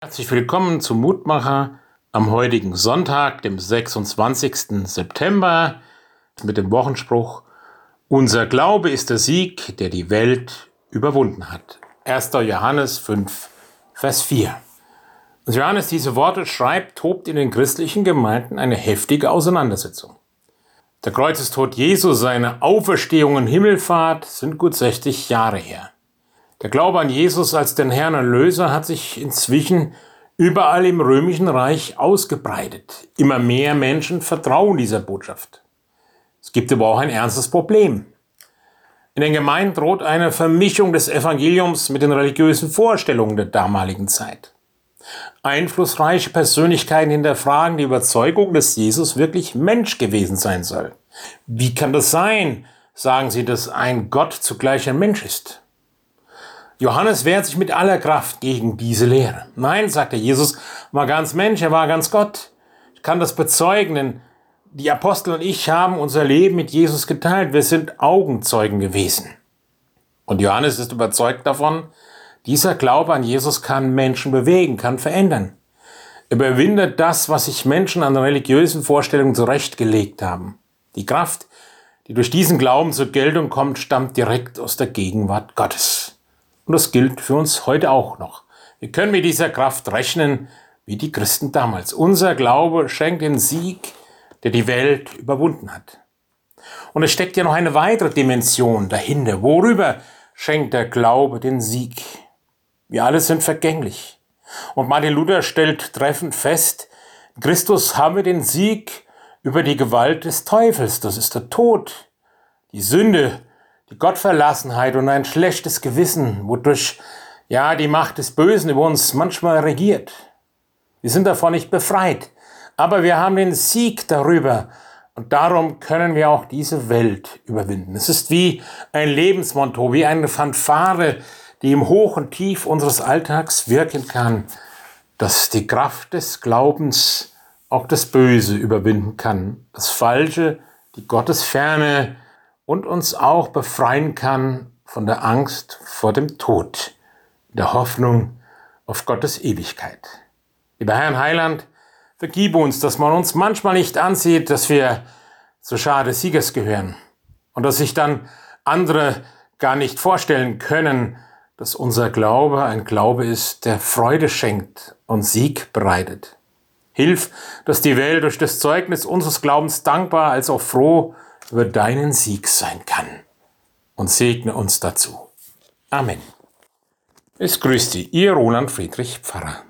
Herzlich willkommen zum Mutmacher am heutigen Sonntag, dem 26. September, mit dem Wochenspruch Unser Glaube ist der Sieg, der die Welt überwunden hat. 1. Johannes 5, Vers 4. Als Johannes diese Worte schreibt, tobt in den christlichen Gemeinden eine heftige Auseinandersetzung. Der Kreuzestod Jesu, seine Auferstehung und Himmelfahrt sind gut 60 Jahre her. Der Glaube an Jesus als den Herrn und Löser hat sich inzwischen überall im römischen Reich ausgebreitet. Immer mehr Menschen vertrauen dieser Botschaft. Es gibt aber auch ein ernstes Problem. In den Gemeinden droht eine Vermischung des Evangeliums mit den religiösen Vorstellungen der damaligen Zeit. Einflussreiche Persönlichkeiten hinterfragen die Überzeugung, dass Jesus wirklich Mensch gewesen sein soll. Wie kann das sein, sagen sie, dass ein Gott zugleich ein Mensch ist? Johannes wehrt sich mit aller Kraft gegen diese Lehre. Nein, sagte Jesus, war ganz Mensch, er war ganz Gott. Ich kann das bezeugen, denn die Apostel und ich haben unser Leben mit Jesus geteilt. Wir sind Augenzeugen gewesen. Und Johannes ist überzeugt davon, dieser Glaube an Jesus kann Menschen bewegen, kann verändern. Er überwindet das, was sich Menschen an religiösen Vorstellungen zurechtgelegt haben. Die Kraft, die durch diesen Glauben zur Geltung kommt, stammt direkt aus der Gegenwart Gottes. Und das gilt für uns heute auch noch. Wir können mit dieser Kraft rechnen, wie die Christen damals. Unser Glaube schenkt den Sieg, der die Welt überwunden hat. Und es steckt ja noch eine weitere Dimension dahinter. Worüber schenkt der Glaube den Sieg? Wir alle sind vergänglich. Und Martin Luther stellt treffend fest, Christus haben wir den Sieg über die Gewalt des Teufels, das ist der Tod, die Sünde, die Gottverlassenheit und ein schlechtes Gewissen, wodurch ja die Macht des Bösen über uns manchmal regiert. Wir sind davon nicht befreit, aber wir haben den Sieg darüber und darum können wir auch diese Welt überwinden. Es ist wie ein Lebensmotto, wie eine Fanfare, die im Hoch und Tief unseres Alltags wirken kann, dass die Kraft des Glaubens auch das Böse überwinden kann, das Falsche, die Gottesferne, und uns auch befreien kann von der Angst vor dem Tod, der Hoffnung auf Gottes Ewigkeit. Lieber Herrn Heiland, vergib uns, dass man uns manchmal nicht ansieht, dass wir zur Schar des Siegers gehören und dass sich dann andere gar nicht vorstellen können, dass unser Glaube ein Glaube ist, der Freude schenkt und Sieg bereitet. Hilf, dass die Welt durch das Zeugnis unseres Glaubens dankbar als auch froh über deinen Sieg sein kann. Und segne uns dazu. Amen. Es grüßt Sie, Ihr Roland Friedrich Pfarrer.